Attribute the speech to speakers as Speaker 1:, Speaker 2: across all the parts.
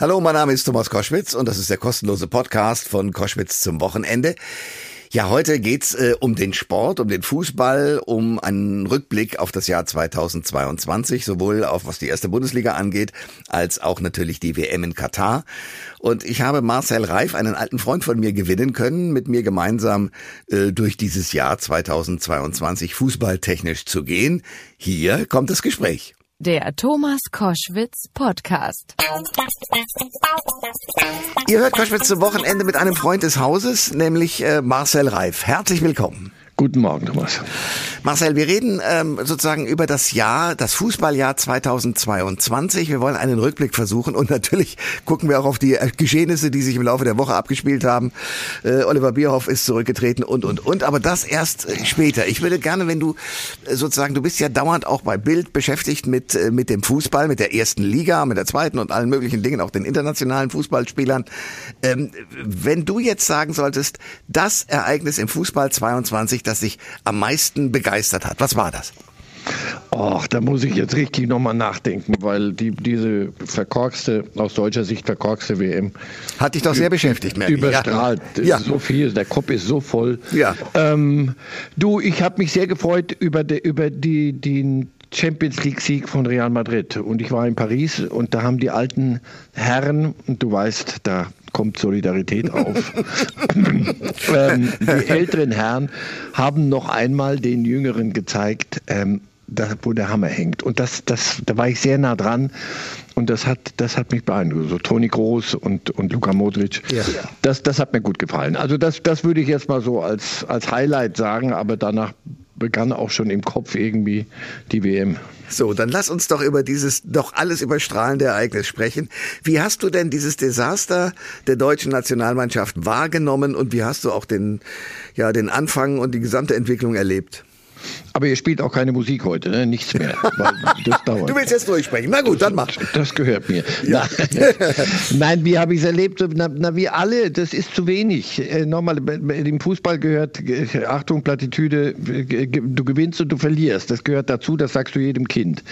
Speaker 1: Hallo, mein Name ist Thomas Koschwitz und das ist der kostenlose Podcast von Koschwitz zum Wochenende. Ja, heute geht's äh, um den Sport, um den Fußball, um einen Rückblick auf das Jahr 2022, sowohl auf was die erste Bundesliga angeht, als auch natürlich die WM in Katar. Und ich habe Marcel Reif, einen alten Freund von mir, gewinnen können, mit mir gemeinsam äh, durch dieses Jahr 2022 fußballtechnisch zu gehen. Hier kommt das Gespräch.
Speaker 2: Der Thomas Koschwitz Podcast.
Speaker 1: Ihr hört Koschwitz zum Wochenende mit einem Freund des Hauses, nämlich äh, Marcel Reif. Herzlich willkommen.
Speaker 3: Guten Morgen, Thomas.
Speaker 1: Marcel, wir reden ähm, sozusagen über das Jahr, das Fußballjahr 2022. Wir wollen einen Rückblick versuchen und natürlich gucken wir auch auf die äh, Geschehnisse, die sich im Laufe der Woche abgespielt haben. Äh, Oliver Bierhoff ist zurückgetreten und, und, und. Aber das erst äh, später. Ich würde gerne, wenn du äh, sozusagen, du bist ja dauernd auch bei Bild beschäftigt mit, mit dem Fußball, mit der ersten Liga, mit der zweiten und allen möglichen Dingen, auch den internationalen Fußballspielern. Ähm, wenn du jetzt sagen solltest, das Ereignis im Fußball 22, das sich am meisten begeistert hat? Was war das?
Speaker 3: Och, da muss ich jetzt richtig nochmal nachdenken, weil die, diese verkorkste, aus deutscher Sicht verkorkste WM.
Speaker 1: Hat dich doch sehr beschäftigt,
Speaker 3: merke Überstrahlt. Ja. ja. So viel, der Kopf ist so voll.
Speaker 1: Ja.
Speaker 3: Ähm, du, ich habe mich sehr gefreut über, de, über die, den Champions League-Sieg von Real Madrid. Und ich war in Paris und da haben die alten Herren, und du weißt, da kommt Solidarität auf. ähm, die älteren Herren haben noch einmal den Jüngeren gezeigt, ähm, da, wo der Hammer hängt. Und das, das, da war ich sehr nah dran. Und das hat, das hat mich beeindruckt. So Toni Groß und, und Luka Modric. Ja. Das, das hat mir gut gefallen. Also das, das würde ich jetzt mal so als, als Highlight sagen, aber danach begann auch schon im Kopf irgendwie die WM.
Speaker 1: So, dann lass uns doch über dieses doch alles überstrahlende Ereignis sprechen. Wie hast du denn dieses Desaster der deutschen Nationalmannschaft wahrgenommen und wie hast du auch den, ja, den Anfang und die gesamte Entwicklung erlebt?
Speaker 3: Aber ihr spielt auch keine Musik heute, ne? nichts mehr. das.
Speaker 1: Du willst jetzt durchsprechen. Na gut, dann mach.
Speaker 3: Das gehört mir. Ja. Nein, wie habe ich es erlebt? Na, na, wie alle, das ist zu wenig. Äh, nochmal, im Fußball gehört, äh, Achtung, Plattitüde, du gewinnst und du verlierst. Das gehört dazu, das sagst du jedem Kind.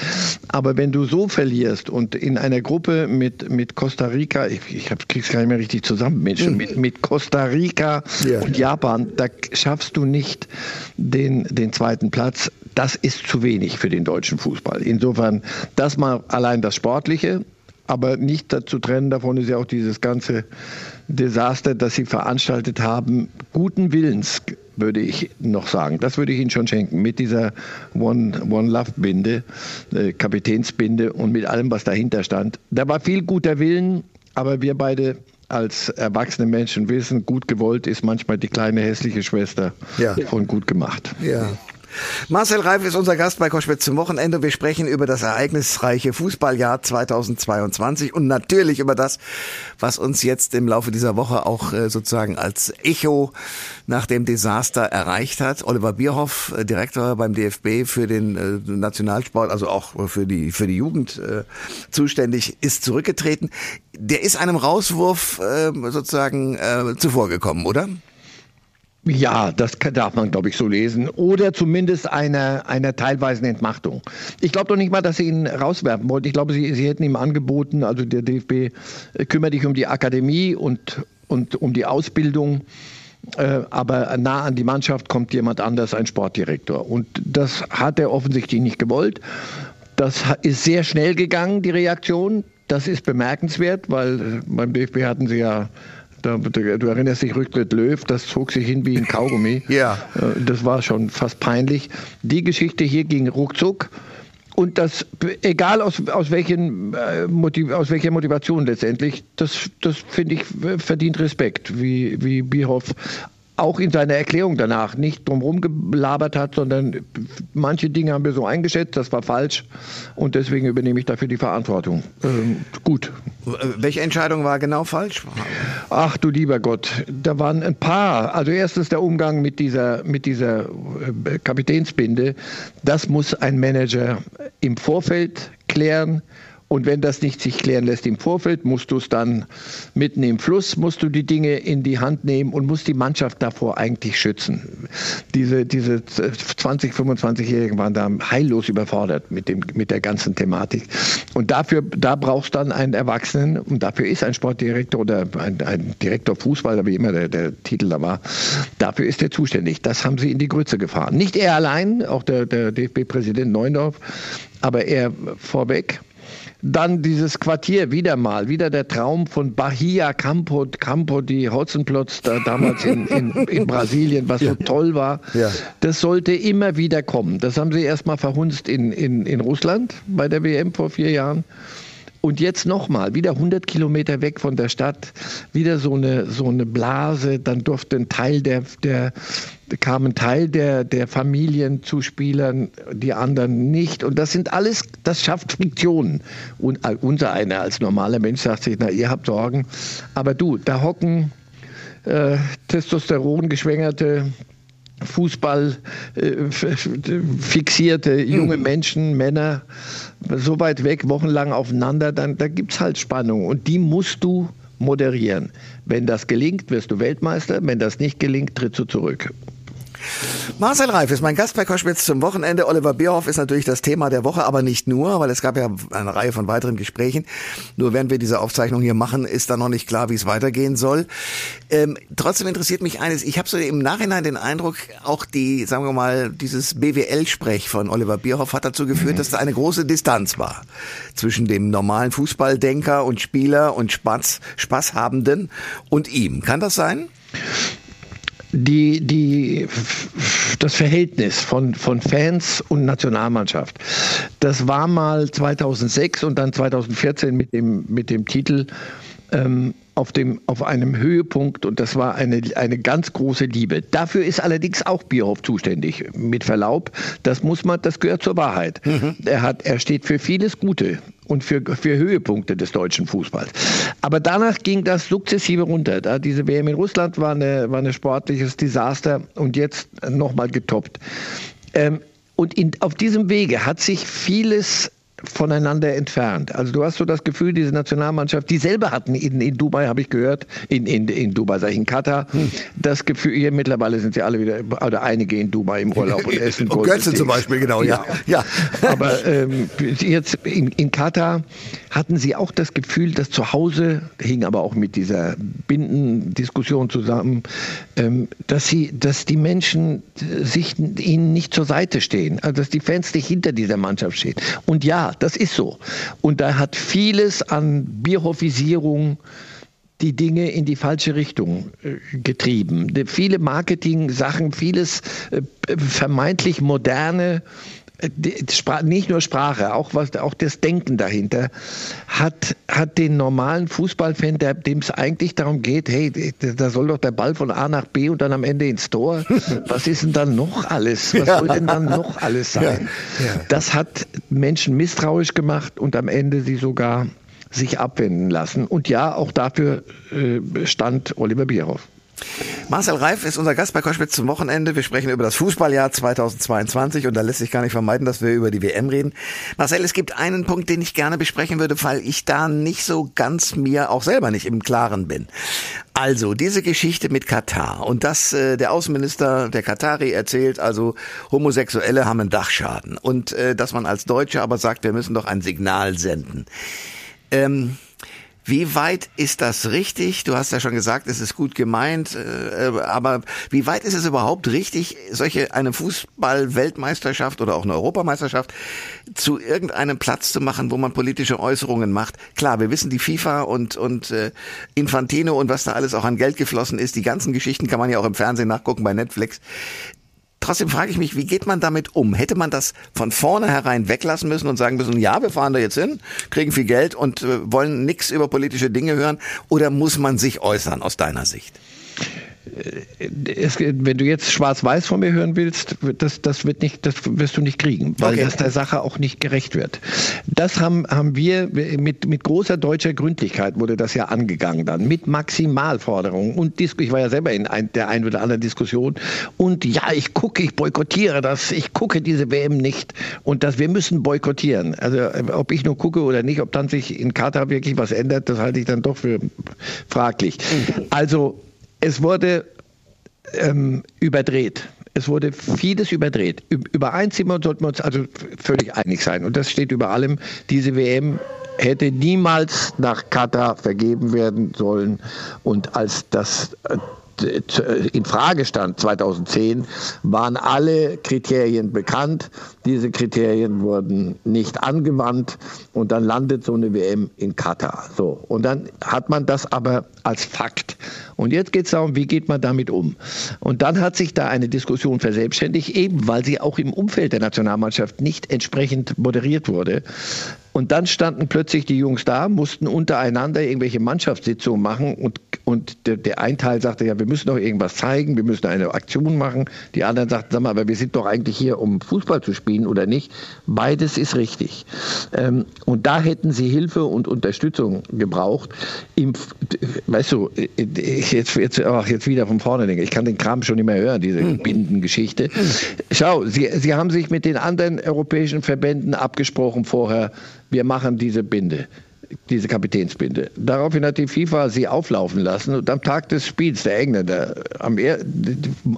Speaker 3: Aber wenn du so verlierst und in einer Gruppe mit, mit Costa Rica, ich, ich krieg's gar nicht mehr richtig zusammen, Menschen, mit, mit Costa Rica ja. und Japan, da schaffst du nicht den, den zweiten Platz Platz, das ist zu wenig für den deutschen Fußball. Insofern, das mal allein das Sportliche, aber nicht zu trennen davon ist ja auch dieses ganze Desaster, das sie veranstaltet haben, guten Willens, würde ich noch sagen. Das würde ich Ihnen schon schenken. Mit dieser One, One Love Binde, äh, Kapitänsbinde und mit allem, was dahinter stand. Da war viel guter Willen, aber wir beide als erwachsene Menschen wissen, gut gewollt ist manchmal die kleine hässliche Schwester ja. von gut gemacht.
Speaker 1: Ja. Marcel Reif ist unser Gast bei Koschwitz zum Wochenende. Wir sprechen über das ereignisreiche Fußballjahr 2022 und natürlich über das, was uns jetzt im Laufe dieser Woche auch äh, sozusagen als Echo nach dem Desaster erreicht hat. Oliver Bierhoff, äh, Direktor beim DFB für den äh, Nationalsport, also auch für die, für die Jugend zuständig, ist zurückgetreten. Der ist einem Rauswurf sozusagen zuvorgekommen, oder?
Speaker 3: Ja, das darf man, glaube ich, so lesen. Oder zumindest einer, einer teilweisen Entmachtung. Ich glaube doch nicht mal, dass sie ihn rauswerfen wollten. Ich glaube, sie, sie hätten ihm angeboten, also der DFB, äh, kümmere dich um die Akademie und, und um die Ausbildung. Äh, aber nah an die Mannschaft kommt jemand anders, ein Sportdirektor. Und das hat er offensichtlich nicht gewollt. Das ist sehr schnell gegangen, die Reaktion. Das ist bemerkenswert, weil äh, beim DFB hatten sie ja du erinnerst dich, Rücktritt Löw, das zog sich hin wie ein Kaugummi.
Speaker 1: ja.
Speaker 3: Äh, das war schon fast peinlich. Die Geschichte hier ging ruckzuck. Und das, egal aus, aus, welchen, äh, aus welcher Motivation letztendlich, das, das finde ich verdient Respekt, wie, wie Bierhoff auch in seiner Erklärung danach nicht drumherum gelabert hat, sondern manche Dinge haben wir so eingeschätzt, das war falsch und deswegen übernehme ich dafür die Verantwortung. Ähm, gut.
Speaker 1: Welche Entscheidung war genau falsch?
Speaker 3: Ach du lieber Gott, da waren ein paar. Also erstens der Umgang mit dieser, mit dieser äh, Kapitänsbinde. Das muss ein Manager im Vorfeld klären Und wenn das nicht sich klären lässt im Vorfeld, musst du es dann mitten im Fluss, musst du die Dinge in die Hand nehmen und musst die Mannschaft davor eigentlich schützen. Diese, diese 20, 25-Jährigen waren da heillos überfordert mit, dem, mit der ganzen Thematik. Und dafür, da brauchst du dann einen Erwachsenen und dafür ist ein Sportdirektor oder ein, ein Direktor Fußball, wie immer der, der Titel da war, dafür ist er zuständig. Das haben sie in die Grütze gefahren. Nicht er allein, auch der, der DFB-Präsident Neundorf, aber er vorweg. Dann dieses Quartier wieder mal, wieder der Traum von Bahia Campo, Campo di Hotzenplotz, da damals in, in, in Brasilien, was ja. so toll war. Ja. Das sollte immer wieder kommen. Das haben sie erstmal verhunzt in, in, in Russland bei der WM vor vier Jahren. Und jetzt nochmal, wieder 100 Kilometer weg von der Stadt, wieder so eine, so eine Blase. Dann durfte ein Teil der, der, kam ein Teil der, der Familien zu Spielern, die anderen nicht. Und das sind alles, das schafft Friktionen. Und unser einer als normaler Mensch sagt sich, na, ihr habt Sorgen. Aber du, da hocken äh, Testosteron geschwängerte Fußball äh, fixierte junge hm. Menschen, Männer, so weit weg, wochenlang aufeinander, dann da gibt es halt Spannung. Und die musst du moderieren. Wenn das gelingt, wirst du Weltmeister. Wenn das nicht gelingt, trittst du zurück.
Speaker 1: Marcel Reif ist mein Gast bei Koschwitz zum Wochenende. Oliver Bierhoff ist natürlich das Thema der Woche, aber nicht nur, weil es gab ja eine Reihe von weiteren Gesprächen. Nur während wir diese Aufzeichnung hier machen, ist da noch nicht klar, wie es weitergehen soll. Ähm, trotzdem interessiert mich eines. Ich habe so im Nachhinein den Eindruck, auch die, sagen wir mal, dieses BWL-Sprech von Oliver Bierhoff hat dazu geführt, mhm. dass da eine große Distanz war zwischen dem normalen Fußballdenker und Spieler und Spaß, Spaßhabenden und ihm. Kann das sein?
Speaker 3: Die, die, das Verhältnis von, von Fans und Nationalmannschaft. Das war mal 2006 und dann 2014 mit dem, mit dem Titel ähm, auf, dem, auf einem Höhepunkt und das war eine, eine ganz große Liebe. Dafür ist allerdings auch Bierhoff zuständig. Mit Verlaub, das muss man, das gehört zur Wahrheit. Mhm. Er hat, er steht für vieles Gute und für, für Höhepunkte des deutschen Fußballs. Aber danach ging das sukzessive runter. Da diese WM in Russland war, eine, war ein sportliches Desaster und jetzt nochmal getoppt. Ähm, und in, auf diesem Wege hat sich vieles voneinander entfernt. Also du hast so das Gefühl, diese Nationalmannschaft, die selber hatten in, in Dubai, habe ich gehört, in, in, in Dubai, sag ich, in Katar, hm. das Gefühl, hier mittlerweile sind sie alle wieder, oder einige in Dubai im Urlaub und essen.
Speaker 1: und Götze zum Beispiel, genau, ja. ja.
Speaker 3: ja. Aber ähm, jetzt in, in Katar hatten sie auch das Gefühl, dass zu Hause, hing aber auch mit dieser Bindendiskussion zusammen, ähm, dass sie, dass die Menschen sich ihnen nicht zur Seite stehen, also dass die Fans nicht hinter dieser Mannschaft stehen. Und ja, das ist so. Und da hat vieles an Bierhoffisierung die Dinge in die falsche Richtung äh, getrieben. Viele Marketing-Sachen, vieles äh, vermeintlich moderne nicht nur Sprache, auch was, auch das Denken dahinter hat, hat den normalen Fußballfan, dem es eigentlich darum geht, hey, da soll doch der Ball von A nach B und dann am Ende ins Tor. Was ist denn dann noch alles? Was ja. soll denn dann noch alles sein? Ja. Ja. Das hat Menschen misstrauisch gemacht und am Ende sie sogar sich abwenden lassen. Und ja, auch dafür äh, stand Oliver Bierhoff.
Speaker 1: Marcel Reif ist unser Gast bei Koschwitz zum Wochenende. Wir sprechen über das Fußballjahr 2022 und da lässt sich gar nicht vermeiden, dass wir über die WM reden. Marcel, es gibt einen Punkt, den ich gerne besprechen würde, weil ich da nicht so ganz mir auch selber nicht im Klaren bin. Also, diese Geschichte mit Katar und dass äh, der Außenminister der Katari erzählt, also Homosexuelle haben einen Dachschaden und äh, dass man als Deutsche aber sagt, wir müssen doch ein Signal senden. Ähm, wie weit ist das richtig? Du hast ja schon gesagt, es ist gut gemeint, äh, aber wie weit ist es überhaupt richtig, solche eine Fußball-Weltmeisterschaft oder auch eine Europameisterschaft zu irgendeinem Platz zu machen, wo man politische Äußerungen macht? Klar, wir wissen die FIFA und und äh, Infantino und was da alles auch an Geld geflossen ist. Die ganzen Geschichten kann man ja auch im Fernsehen nachgucken bei Netflix. Trotzdem frage ich mich, wie geht man damit um? Hätte man das von vornherein weglassen müssen und sagen müssen, ja, wir fahren da jetzt hin, kriegen viel Geld und äh, wollen nichts über politische Dinge hören? Oder muss man sich äußern aus deiner Sicht?
Speaker 3: Es, wenn du jetzt schwarz-weiß von mir hören willst, das, das, wird nicht, das wirst du nicht kriegen, weil okay. das der Sache auch nicht gerecht wird. Das haben, haben wir mit, mit großer deutscher Gründlichkeit wurde das ja angegangen dann, mit Maximalforderungen und ich war ja selber in ein, der einen oder anderen Diskussion und ja, ich gucke, ich boykottiere das, ich gucke diese WM nicht und das, wir müssen boykottieren. Also ob ich nur gucke oder nicht, ob dann sich in Katar wirklich was ändert, das halte ich dann doch für fraglich. Mhm. Also es wurde ähm, überdreht. Es wurde vieles überdreht. Über ein Zimmer sollten wir uns also völlig einig sein. Und das steht über allem. Diese WM hätte niemals nach Katar vergeben werden sollen. Und als das äh, in Frage stand 2010, waren alle Kriterien bekannt. Diese Kriterien wurden nicht angewandt und dann landet so eine WM in Katar. So und dann hat man das aber als Fakt. Und jetzt geht es darum, wie geht man damit um? Und dann hat sich da eine Diskussion verselbstständigt, eben weil sie auch im Umfeld der Nationalmannschaft nicht entsprechend moderiert wurde. Und dann standen plötzlich die Jungs da, mussten untereinander irgendwelche Mannschaftssitzungen machen und, und der, der ein Teil sagte, ja, wir müssen doch irgendwas zeigen, wir müssen eine Aktion machen. Die anderen sagten, sag mal, aber wir sind doch eigentlich hier, um Fußball zu spielen oder nicht. Beides ist richtig. Ähm, und da hätten sie Hilfe und Unterstützung gebraucht. Im, weißt du, ich jetzt, jetzt, ach, jetzt wieder von vorne denke, ich kann den Kram schon nicht mehr hören, diese hm. Bindengeschichte. Schau, sie, sie haben sich mit den anderen europäischen Verbänden abgesprochen vorher, wir machen diese Binde diese Kapitänsbinde. Daraufhin hat die FIFA sie auflaufen lassen und am Tag des Spiels, der Engländer, am,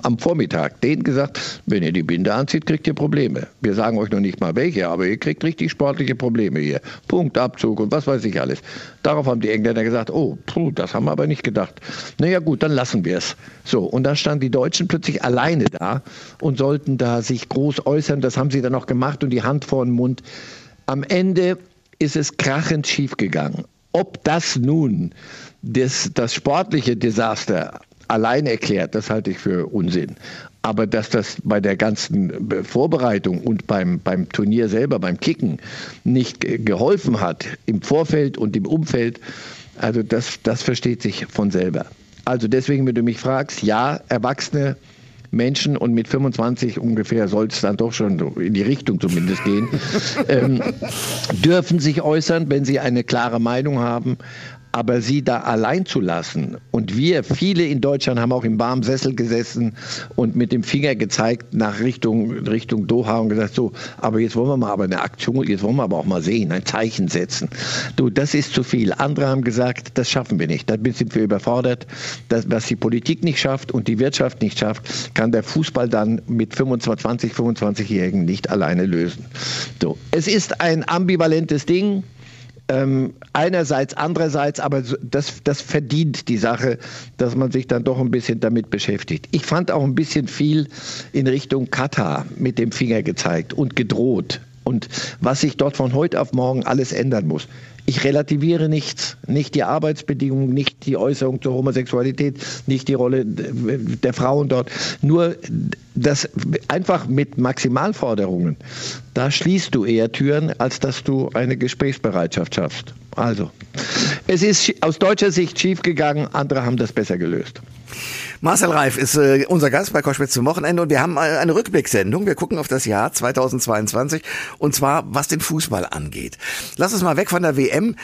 Speaker 3: am, Vormittag, denen gesagt, wenn ihr die Binde anzieht, kriegt ihr Probleme. Wir sagen euch noch nicht mal welche, aber ihr kriegt richtig sportliche Probleme hier. Punktabzug und was weiß ich alles. Darauf haben die Engländer gesagt, oh, puh, das haben wir aber nicht gedacht. Naja gut, dann lassen wir es. So, und dann standen die Deutschen plötzlich alleine da und sollten da sich groß äußern. Das haben sie dann auch gemacht und die Hand vor den Mund. Am Ende ist es krachend schiefgegangen. Ob das nun das, das sportliche Desaster allein erklärt, das halte ich für Unsinn. Aber dass das bei der ganzen Vorbereitung und beim, beim Turnier selber, beim Kicken, nicht geholfen hat, im Vorfeld und im Umfeld, also das, das versteht sich von selber. Also deswegen, wenn du mich fragst, ja, Erwachsene Menschen und mit 25 ungefähr soll es dann doch schon in die Richtung zumindest gehen, ähm, dürfen sich äußern, wenn sie eine klare Meinung haben. Aber sie da allein zu lassen und wir, viele in Deutschland haben auch im warmen Sessel gesessen und mit dem Finger gezeigt nach Richtung, Richtung Doha und gesagt, so, aber jetzt wollen wir mal aber eine Aktion, jetzt wollen wir aber auch mal sehen, ein Zeichen setzen. Du, das ist zu viel. Andere haben gesagt, das schaffen wir nicht. Damit sind wir überfordert. Das, was die Politik nicht schafft und die Wirtschaft nicht schafft, kann der Fußball dann mit 25, 25-Jährigen nicht alleine lösen. So, es ist ein ambivalentes Ding. Ähm, einerseits, andererseits, aber das, das verdient die Sache, dass man sich dann doch ein bisschen damit beschäftigt. Ich fand auch ein bisschen viel in Richtung Katar mit dem Finger gezeigt und gedroht und was sich dort von heute auf morgen alles ändern muss. Ich relativiere nichts, nicht die Arbeitsbedingungen, nicht die Äußerung zur Homosexualität, nicht die Rolle der Frauen dort. Nur das einfach mit Maximalforderungen, da schließt du eher Türen, als dass du eine Gesprächsbereitschaft schaffst. Also, es ist aus deutscher Sicht schiefgegangen, andere haben das besser gelöst.
Speaker 1: Marcel Reif ist äh, unser Gast bei Koschwitz zum Wochenende und wir haben äh, eine Rückblicksendung. Wir gucken auf das Jahr 2022 und zwar was den Fußball angeht. Lass uns mal weg von der WM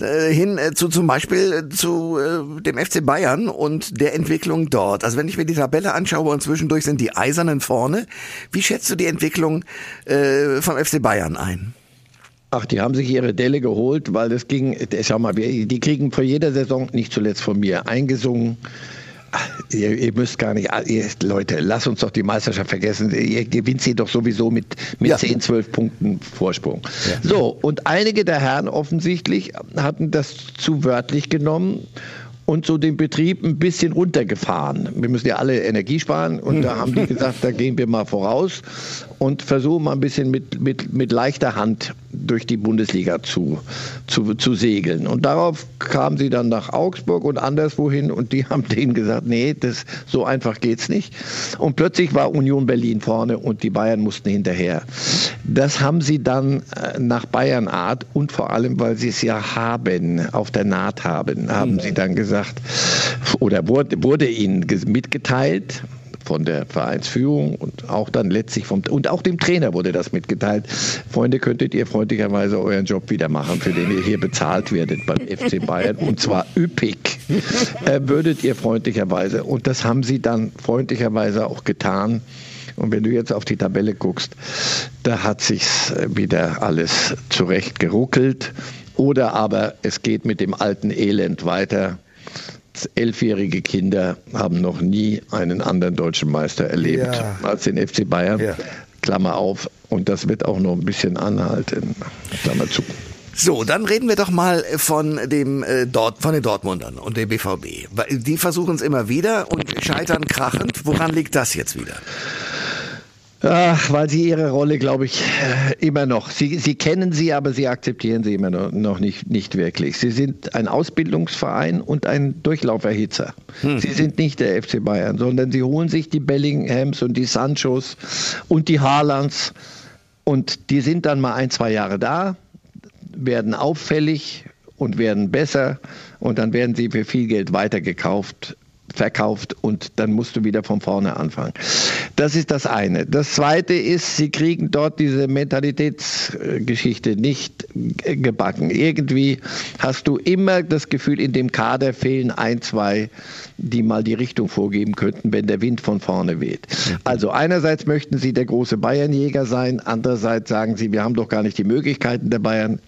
Speaker 1: äh, hin äh, zu zum Beispiel äh, zu äh, dem FC Bayern und der Entwicklung dort. Also wenn ich mir die Tabelle anschaue und zwischendurch sind die Eisernen vorne. Wie schätzt du die Entwicklung vom FC Bayern ein?
Speaker 3: Ach, die haben sich ihre Delle geholt, weil das ging, schau mal, die kriegen vor jeder Saison, nicht zuletzt von mir, eingesungen, Ihr, ihr, müsst gar nicht, ihr, Leute, lasst uns doch die Meisterschaft vergessen. Ihr gewinnt sie doch sowieso mit, mit ja. 10, 12 Punkten Vorsprung. Ja. So, und einige der Herren offensichtlich hatten das zu wörtlich genommen und so den Betrieb ein bisschen runtergefahren. Wir müssen ja alle Energie sparen und da haben die gesagt, da gehen wir mal voraus und versuchen mal ein bisschen mit, mit, mit leichter Hand durch die Bundesliga zu, zu, zu segeln. Und darauf kamen sie dann nach Augsburg und anderswohin und die haben denen gesagt, nee, das, so einfach geht's nicht. Und plötzlich war Union Berlin vorne und die Bayern mussten hinterher. Das haben sie dann äh, nach Bayern Art und vor allem, weil sie es ja haben, auf der Naht haben, haben sie dann gesagt, oder wurde, wurde ihnen mitgeteilt, von der Vereinsführung und auch dann letztlich vom und auch dem Trainer wurde das mitgeteilt. Freunde, könntet ihr freundlicherweise euren Job wieder machen, für den ihr hier bezahlt werdet beim FC Bayern und zwar üppig. Äh, würdet ihr freundlicherweise und das haben sie dann freundlicherweise auch getan. Und wenn du jetzt auf die Tabelle guckst, da hat sich's wieder alles zurecht geruckelt. Oder aber es geht mit dem alten Elend weiter elfjährige Kinder haben noch nie einen anderen deutschen Meister erlebt ja. als den FC Bayern. Ja. Klammer auf. Und das wird auch noch ein bisschen anhalten. Klammer zu.
Speaker 1: So, dann reden wir doch mal von dem äh, dort von den Dortmundern und dem BVB. Die versuchen es immer wieder und scheitern krachend. Woran liegt das jetzt wieder?
Speaker 3: Ach, weil sie ihre Rolle, glaube ich, äh, immer noch. Sie, sie kennen sie, aber sie akzeptieren sie immer noch nicht, nicht wirklich. Sie sind ein Ausbildungsverein und ein Durchlauferhitzer. Hm. Sie sind nicht der FC Bayern, sondern sie holen sich die Bellinghams und die Sanchos und die Haalands und die sind dann mal ein, zwei Jahre da, werden auffällig und werden besser und dann werden sie für viel Geld weitergekauft verkauft und dann musst du wieder von vorne anfangen. Das ist das eine. Das zweite ist, sie kriegen dort diese Mentalitätsgeschichte nicht gebacken. Irgendwie hast du immer das Gefühl, in dem Kader fehlen ein, zwei, die mal die Richtung vorgeben könnten, wenn der Wind von vorne weht. Also einerseits möchten sie der große Bayernjäger sein, andererseits sagen sie, wir haben doch gar nicht die Möglichkeiten der Bayern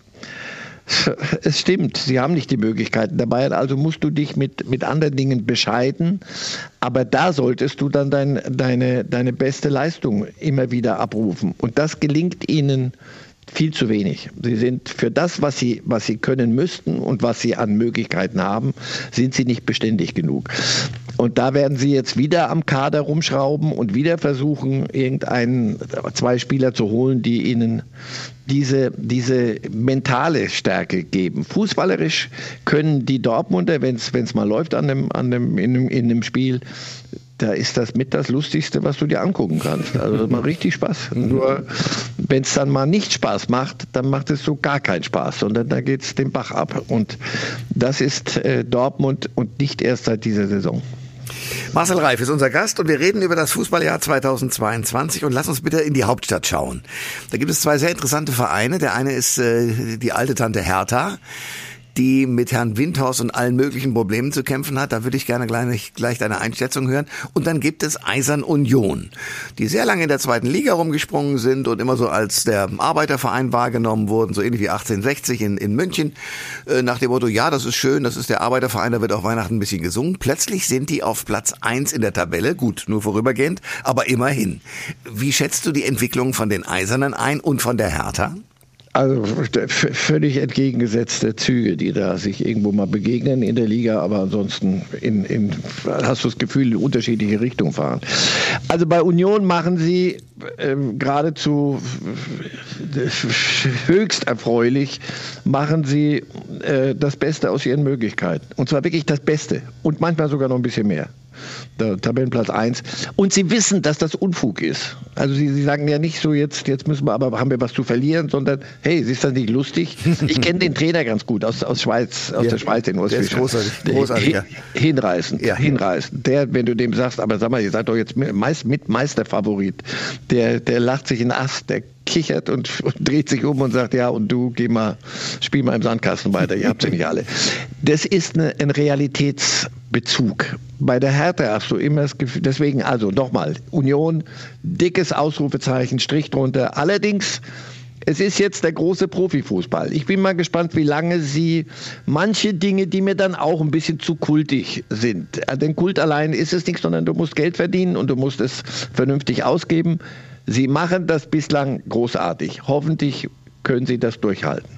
Speaker 3: es stimmt, sie haben nicht die Möglichkeiten dabei, also musst du dich mit, mit anderen Dingen bescheiden. Aber da solltest du dann dein, deine, deine beste Leistung immer wieder abrufen. Und das gelingt ihnen viel zu wenig. Sie sind für das, was sie, was sie können müssten und was sie an Möglichkeiten haben, sind sie nicht beständig genug. Und da werden sie jetzt wieder am Kader rumschrauben und wieder versuchen, irgendeinen, zwei Spieler zu holen, die ihnen diese, diese mentale Stärke geben. Fußballerisch können die Dortmunder, wenn es mal läuft an dem, an dem, in, in einem Spiel, da ist das mit das Lustigste, was du dir angucken kannst. Also das macht richtig Spaß. Nur wenn es dann mal nicht Spaß macht, dann macht es so gar keinen Spaß, sondern da geht es den Bach ab. Und das ist äh, Dortmund und nicht erst seit dieser Saison.
Speaker 1: Marcel Reif ist unser Gast und wir reden über das Fußballjahr 2022 und lass uns bitte in die Hauptstadt schauen. Da gibt es zwei sehr interessante Vereine. Der eine ist äh, die alte Tante Hertha die mit Herrn Windhaus und allen möglichen Problemen zu kämpfen hat. Da würde ich gerne gleich, gleich deine Einschätzung hören. Und dann gibt es Eisern Union, die sehr lange in der zweiten Liga rumgesprungen sind und immer so als der Arbeiterverein wahrgenommen wurden, so ähnlich wie 1860 in, in München, äh, nach dem Motto, ja, das ist schön, das ist der Arbeiterverein, da wird auch Weihnachten ein bisschen gesungen. Plötzlich sind die auf Platz eins in der Tabelle, gut, nur vorübergehend, aber immerhin. Wie schätzt du die Entwicklung von den Eisernen ein und von der Hertha?
Speaker 3: Also völlig entgegengesetzte Züge, die da sich irgendwo mal begegnen in der Liga, aber ansonsten in, in, hast du das Gefühl, in unterschiedliche Richtungen fahren. Also bei Union machen sie ähm, geradezu höchst erfreulich, machen sie äh, das Beste aus ihren Möglichkeiten. Und zwar wirklich das Beste und manchmal sogar noch ein bisschen mehr Tabellenplatz 1. Und sie wissen, dass das Unfug ist. Also sie, sie sagen ja nicht so, jetzt, jetzt müssen wir aber, haben wir was zu verlieren, sondern hey, ist das nicht lustig? Ich kenne den Trainer ganz gut aus, aus Schweiz, aus ja, der Schweiz, den Urs Fischer.
Speaker 1: Großartig, großartig ja.
Speaker 3: Hinreißend, ja. hinreißend. Der, wenn du dem sagst, aber sag mal, ihr seid doch jetzt mit Meisterfavorit, der, der lacht sich in Ast, der kichert und, und, dreht sich um und sagt, ja, und du geh mal, spiel mal im Sandkasten weiter, ihr habt sie nicht alle. Das ist eine, ein Realitätsbezug. Bei der Härte hast du immer das Gefühl, deswegen also nochmal, Union, dickes Ausrufezeichen, Strich drunter. Allerdings, es ist jetzt der große Profifußball. Ich bin mal gespannt, wie lange sie manche Dinge, die mir dann auch ein bisschen zu kultig sind. Den Kult allein ist es nicht, sondern du musst Geld verdienen und du musst es vernünftig ausgeben. Sie machen das bislang großartig. Hoffentlich können Sie das durchhalten.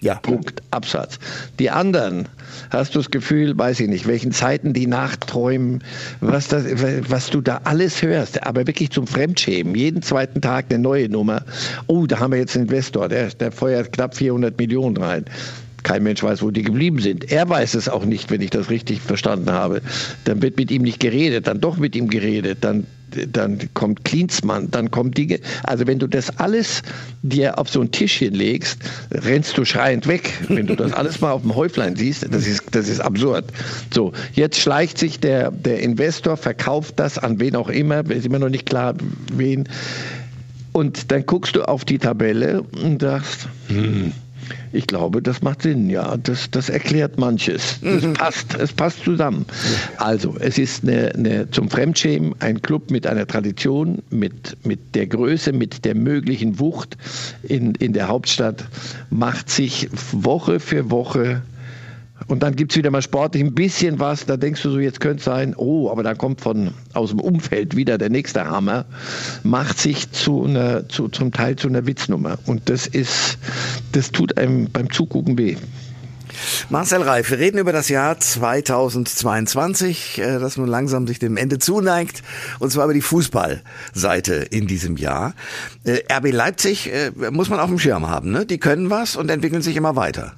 Speaker 3: Ja. Punkt. Absatz. Die anderen, hast du das Gefühl, weiß ich nicht, welchen Zeiten die nachträumen, was, das, was du da alles hörst, aber wirklich zum Fremdschämen. Jeden zweiten Tag eine neue Nummer. Oh, da haben wir jetzt einen Investor, der, der feuert knapp 400 Millionen rein. Kein Mensch weiß, wo die geblieben sind. Er weiß es auch nicht, wenn ich das richtig verstanden habe. Dann wird mit ihm nicht geredet, dann doch mit ihm geredet, dann dann kommt Klinsmann, dann kommt Dinge. Also wenn du das alles dir auf so ein Tischchen legst, rennst du schreiend weg. Wenn du das alles mal auf dem Häuflein siehst, das ist, das ist absurd. So, jetzt schleicht sich der, der Investor, verkauft das an wen auch immer, ist immer noch nicht klar, wen. Und dann guckst du auf die Tabelle und sagst, hm, ich glaube, das macht Sinn, ja. Das, das erklärt manches. Das mhm. passt, es passt zusammen. Also, es ist eine, eine, zum Fremdschämen ein Club mit einer Tradition, mit, mit der Größe, mit der möglichen Wucht in, in der Hauptstadt, macht sich Woche für Woche und dann gibt es wieder mal sportlich ein bisschen was, da denkst du so, jetzt könnte es sein, oh, aber da kommt von aus dem Umfeld wieder der nächste Hammer, macht sich zu einer, zu, zum Teil zu einer Witznummer. Und das ist, das tut einem beim Zugucken weh.
Speaker 1: Marcel Reif, wir reden über das Jahr 2022, äh, das nun langsam sich dem Ende zuneigt, und zwar über die Fußballseite in diesem Jahr. Äh, RB Leipzig äh, muss man auf dem Schirm haben, ne? Die können was und entwickeln sich immer weiter.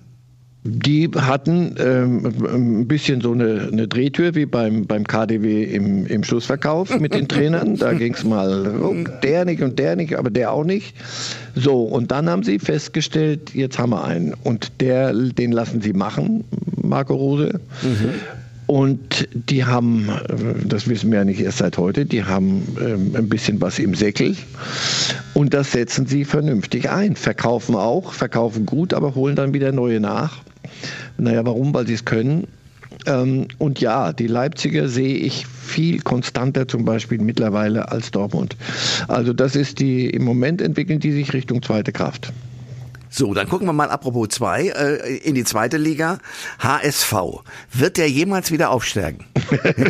Speaker 3: Die hatten ähm, ein bisschen so eine, eine, Drehtür wie beim, beim KDW im, im Schlussverkauf mit den Trainern. Da ging es mal, oh, der nicht und der nicht, aber der auch nicht. So, und dann haben sie festgestellt, jetzt haben wir einen. Und der, den lassen sie machen, Marco Rose. Mhm. Und die haben, das wissen wir ja nicht erst seit heute, die haben ähm, ein bisschen was im Säckel und das setzen sie vernünftig ein. Verkaufen auch, verkaufen gut, aber holen dann wieder neue nach. Naja, warum? Weil sie es können. Ähm, und ja, die Leipziger sehe ich viel konstanter zum Beispiel mittlerweile als Dortmund. Also das ist die, im Moment entwickeln die sich Richtung zweite Kraft.
Speaker 1: So, dann gucken wir mal apropos zwei äh, in die zweite Liga. HSV. Wird der jemals wieder aufsteigen?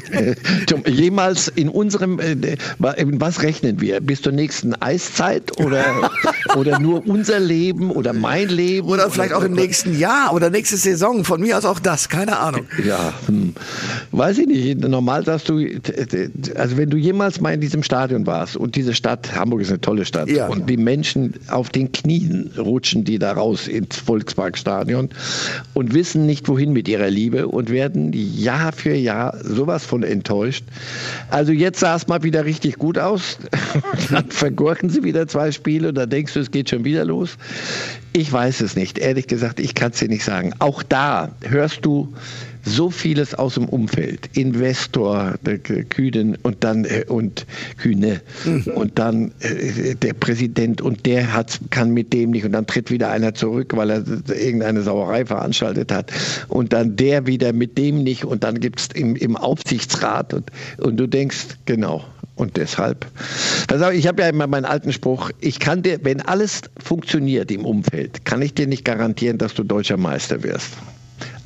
Speaker 3: jemals in unserem, äh, was rechnen wir? Bis zur nächsten Eiszeit oder, oder nur unser Leben oder mein Leben?
Speaker 1: Oder vielleicht oder, auch im nächsten Jahr oder nächste Saison. Von mir aus auch das, keine Ahnung.
Speaker 3: Ja, hm. weiß ich nicht. Normal sagst du, also wenn du jemals mal in diesem Stadion warst und diese Stadt, Hamburg ist eine tolle Stadt ja. und die Menschen auf den Knien rutschen, die die da raus ins Volksparkstadion und wissen nicht, wohin mit ihrer Liebe und werden Jahr für Jahr sowas von enttäuscht. Also jetzt sah es mal wieder richtig gut aus. Dann vergurken sie wieder zwei Spiele und dann denkst du, es geht schon wieder los. Ich weiß es nicht. Ehrlich gesagt, ich kann es dir nicht sagen. Auch da hörst du so vieles aus dem Umfeld. Investor, der Kühnen und dann äh, und Kühne. Mhm. und dann äh, der Präsident und der hat, kann mit dem nicht. Und dann tritt wieder einer zurück, weil er irgendeine Sauerei veranstaltet hat. Und dann der wieder mit dem nicht. Und dann gibt es im, im Aufsichtsrat. Und, und du denkst, genau, und deshalb, ich habe ja immer meinen alten Spruch, ich kann dir, wenn alles funktioniert im Umfeld, kann ich dir nicht garantieren, dass du deutscher Meister wirst.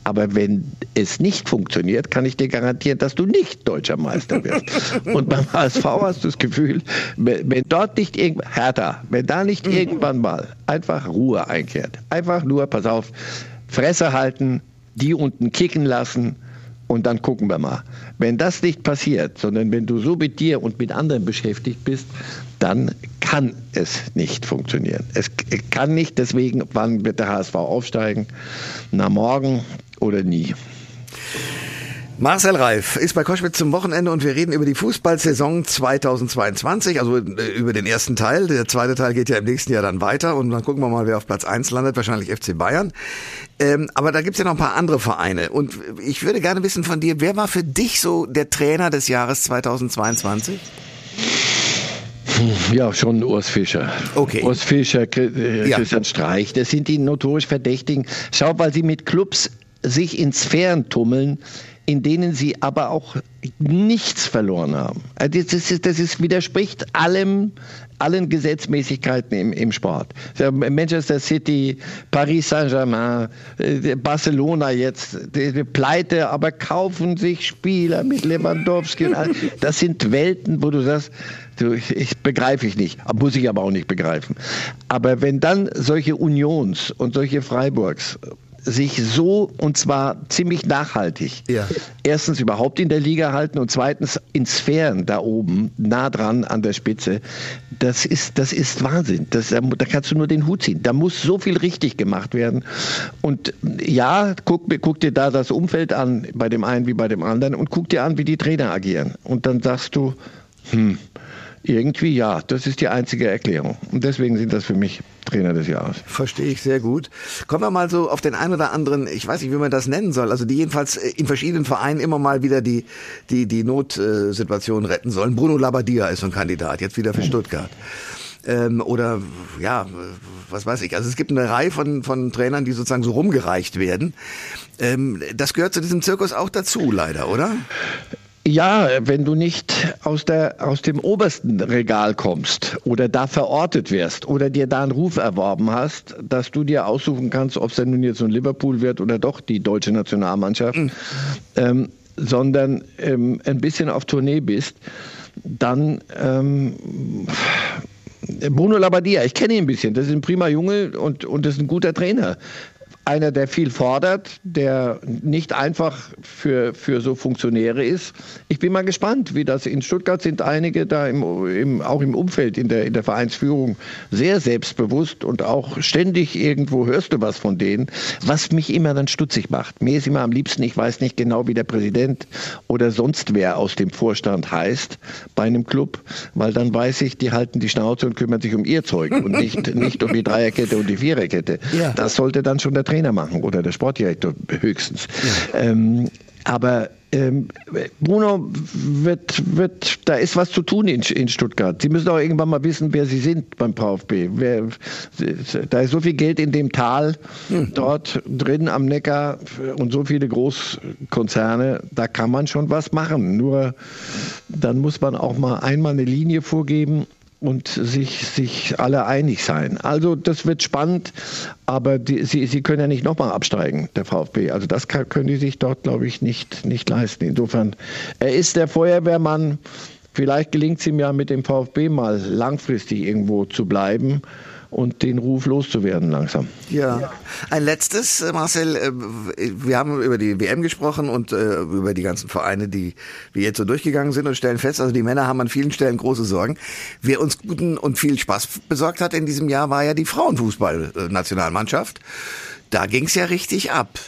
Speaker 3: Aber wenn es nicht funktioniert, kann ich dir garantieren, dass du nicht deutscher Meister wirst. Und beim HSV hast du das Gefühl, wenn dort nicht irgendwann, Hertha, wenn da nicht mhm. irgendwann mal einfach Ruhe einkehrt, einfach nur, pass auf, Fresse halten, die unten kicken lassen, und dann gucken wir mal. Wenn das nicht passiert, sondern wenn du so mit dir und mit anderen beschäftigt bist, dann kann es nicht funktionieren. Es kann nicht, deswegen, wann wird der HSV aufsteigen? Na, morgen oder nie.
Speaker 1: Marcel Reif ist bei Koschwitz zum Wochenende und wir reden über die Fußballsaison 2022, also äh, über den ersten Teil. Der zweite Teil geht ja im nächsten Jahr dann weiter und dann gucken wir mal, wer auf Platz eins landet, wahrscheinlich FC Bayern. Ähm, aber da gibt's ja noch ein paar andere Vereine und ich würde gerne wissen von dir, wer war für dich so der Trainer des Jahres 2022?
Speaker 3: Ja, schon Urs Fischer.
Speaker 1: Okay.
Speaker 3: Urs Fischer, äh, Christian ja. Streich, das sind die notorisch Verdächtigen. Schau, weil sie mit Clubs sich in Sphären tummeln, in denen sie aber auch nichts verloren haben. Äh, das, ist, das ist, widerspricht allem, allen Gesetzmäßigkeiten im, im Sport. Manchester City, Paris Saint-Germain, äh, Barcelona jetzt, die Pleite, aber kaufen sich Spieler mit Lewandowski. das sind Welten, wo du sagst, du, ich begreife ich nicht, muss ich aber auch nicht begreifen. Aber wenn dann solche Unions und solche Freiburgs sich so und zwar ziemlich nachhaltig ja. erstens überhaupt in der Liga halten und zweitens in Sphären da oben, nah dran an der Spitze, das ist, das ist Wahnsinn. Das, da kannst du nur den Hut ziehen. Da muss so viel richtig gemacht werden. Und ja, guck, guck dir da das Umfeld an, bei dem einen wie bei dem anderen, und guck dir an, wie die Trainer agieren. Und dann sagst du, hm, irgendwie ja, das ist die einzige Erklärung. Und deswegen sind das für mich Trainer des Jahres.
Speaker 1: Verstehe ich sehr gut. Kommen wir mal so auf den einen oder anderen, ich weiß nicht, wie man das nennen soll, also die jedenfalls äh, in verschiedenen Vereinen immer mal wieder die, die, die Notsituation retten sollen. Bruno Labbadia ist so ein Kandidat, jetzt wieder für Stuttgart. Ähm, oder ja, was weiß ich. Also es gibt eine Reihe von, von Trainern, die sozusagen so rumgereicht werden. Ähm, das gehört zu diesem Zirkus auch dazu, leider, oder?
Speaker 3: Ja, wenn du nicht aus, der, aus dem obersten Regal kommst oder da verortet wirst oder dir da einen Ruf erworben hast, dass du dir aussuchen kannst, ob es denn nun jetzt ein Liverpool wird oder doch die deutsche Nationalmannschaft, mhm. ähm, sondern ähm, ein bisschen auf Tournee bist, dann ähm, Bruno Labbadia, ich kenne ihn ein bisschen, das ist ein prima Junge und, und das ist ein guter Trainer einer, der viel fordert, der nicht einfach für, für so Funktionäre ist. Ich bin mal gespannt, wie das in Stuttgart sind einige da im, im, auch im Umfeld, in der, in der Vereinsführung sehr selbstbewusst und auch ständig irgendwo hörst du was von denen, was mich immer dann stutzig macht. Mir ist immer am liebsten, ich weiß nicht genau, wie der Präsident oder sonst wer aus dem Vorstand heißt bei einem Club, weil dann weiß ich, die halten die Schnauze und kümmern sich um ihr Zeug und nicht, nicht um die Dreierkette und die Viererkette. Ja. Das sollte dann schon der Trainer Trainer machen oder der Sportdirektor höchstens. Ja. Ähm, aber ähm, Bruno wird, wird, da ist was zu tun in, in Stuttgart. Sie müssen auch irgendwann mal wissen, wer Sie sind beim VfB. Wer, da ist so viel Geld in dem Tal mhm. dort drin am Neckar und so viele Großkonzerne, da kann man schon was machen. Nur dann muss man auch mal einmal eine Linie vorgeben und sich, sich alle einig sein. Also das wird spannend, aber die, sie, sie können ja nicht nochmal absteigen, der VfB. Also das kann, können die sich dort, glaube ich, nicht, nicht leisten. Insofern, er ist der Feuerwehrmann. Vielleicht gelingt es ihm ja mit dem VfB mal langfristig irgendwo zu bleiben und den Ruf loszuwerden langsam.
Speaker 1: Ja. Ein letztes, äh, Marcel, äh, wir haben über die WM gesprochen und äh, über die ganzen Vereine, die wir jetzt so durchgegangen sind und stellen fest, also die Männer haben an vielen Stellen große Sorgen. Wer uns guten und viel Spaß besorgt hat in diesem Jahr, war ja die Frauenfußball-Nationalmannschaft. Da ging es ja richtig ab.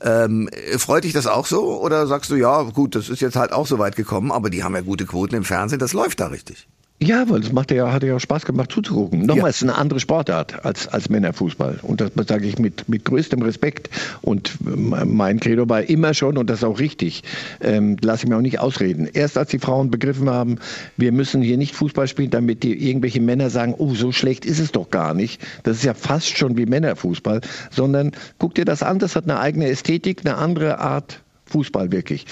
Speaker 1: Ähm, freut dich das auch so oder sagst du, ja gut, das ist jetzt halt auch so weit gekommen, aber die haben ja gute Quoten im Fernsehen, das läuft da richtig.
Speaker 3: Ja, weil es macht ja, hat ja auch Spaß gemacht zuzugucken. Nochmal, ja. es ist eine andere Sportart als, als Männerfußball. Und das sage ich mit, mit größtem Respekt. Und mein Credo war immer schon, und das ist auch richtig, ähm, lasse ich mir auch nicht ausreden. Erst als die Frauen begriffen haben, wir müssen hier nicht Fußball spielen, damit die irgendwelche Männer sagen, oh, so schlecht ist es doch gar nicht. Das ist ja fast schon wie Männerfußball. Sondern guck dir das an, das hat eine eigene Ästhetik, eine andere Art Fußball wirklich.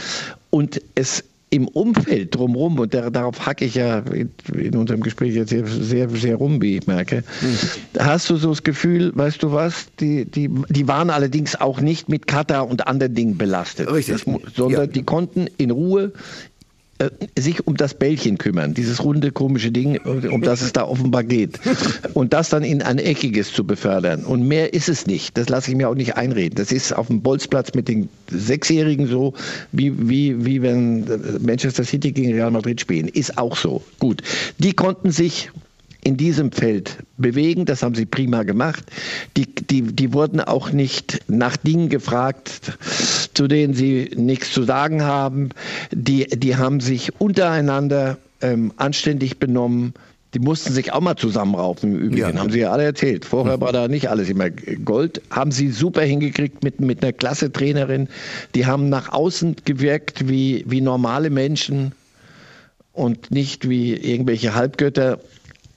Speaker 3: Und es im Umfeld drumherum, und der, darauf hacke ich ja in, in, unserem Gespräch jetzt sehr, sehr, sehr rum, wie ich merke, mhm. hast du so das Gefühl, weißt du was, die, die, die waren allerdings auch nicht mit Katar und anderen Dingen belastet,
Speaker 1: Richtig.
Speaker 3: Das, sondern ja. die konnten in Ruhe äh, sich um das Bällchen kümmern, dieses runde komische Ding, um das es da offenbar geht. Und das dann in ein eckiges zu befördern. Und mehr ist es nicht. Das lasse ich mir auch nicht einreden. Das ist auf dem Bolzplatz mit den Sechsjährigen so, wie, wie, wie wenn Manchester City gegen Real Madrid spielen. Ist auch so. Gut. Die konnten sich in diesem Feld bewegen. Das haben sie prima gemacht. Die, die, die wurden auch nicht nach Dingen gefragt, zu denen sie nichts zu sagen haben. Die, die haben sich untereinander ähm, anständig benommen. Die mussten sich auch mal zusammenraufen, im Übrigen, ja. haben sie ja alle erzählt. Vorher war da nicht alles immer Gold. Haben sie super hingekriegt mit, mit einer klasse Trainerin. Die haben nach außen gewirkt wie, wie normale Menschen und nicht wie irgendwelche Halbgötter.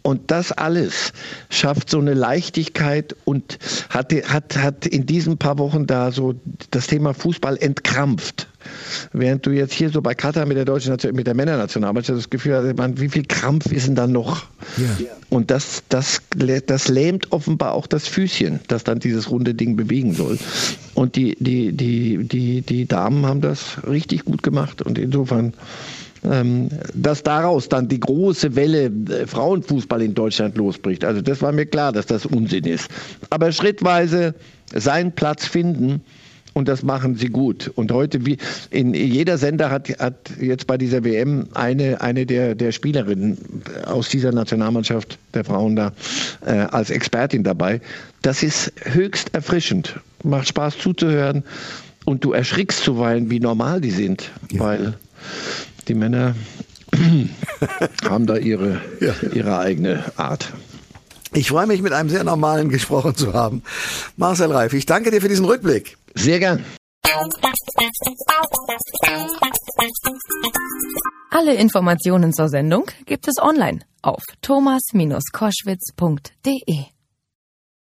Speaker 3: Und das alles schafft so eine Leichtigkeit und hat, hat, hat in diesen paar Wochen da so das Thema Fußball entkrampft. Während du jetzt hier so bei Katar mit der deutschen mit der Männernationalmannschaft das Gefühl hast, man, wie viel Krampf ist denn da noch? Ja. Und das, das, das lähmt offenbar auch das Füßchen, das dann dieses runde Ding bewegen soll. Und die, die, die, die, die Damen haben das richtig gut gemacht und insofern dass daraus dann die große Welle äh, Frauenfußball in Deutschland losbricht. Also das war mir klar, dass das Unsinn ist. Aber schrittweise seinen Platz finden. Und das machen sie gut. Und heute, wie in jeder Sender hat, hat jetzt bei dieser WM eine, eine der, der Spielerinnen aus dieser Nationalmannschaft der Frauen da äh, als Expertin dabei. Das ist höchst erfrischend. Macht Spaß zuzuhören. Und du erschrickst zuweilen, wie normal die sind. Ja. Weil die Männer haben da ihre, ja. ihre eigene Art.
Speaker 1: Ich freue mich, mit einem sehr normalen gesprochen zu haben. Marcel Reif, ich danke dir für diesen Rückblick.
Speaker 3: Sehr gern.
Speaker 2: Alle Informationen zur Sendung gibt es online auf thomas-koschwitz.de.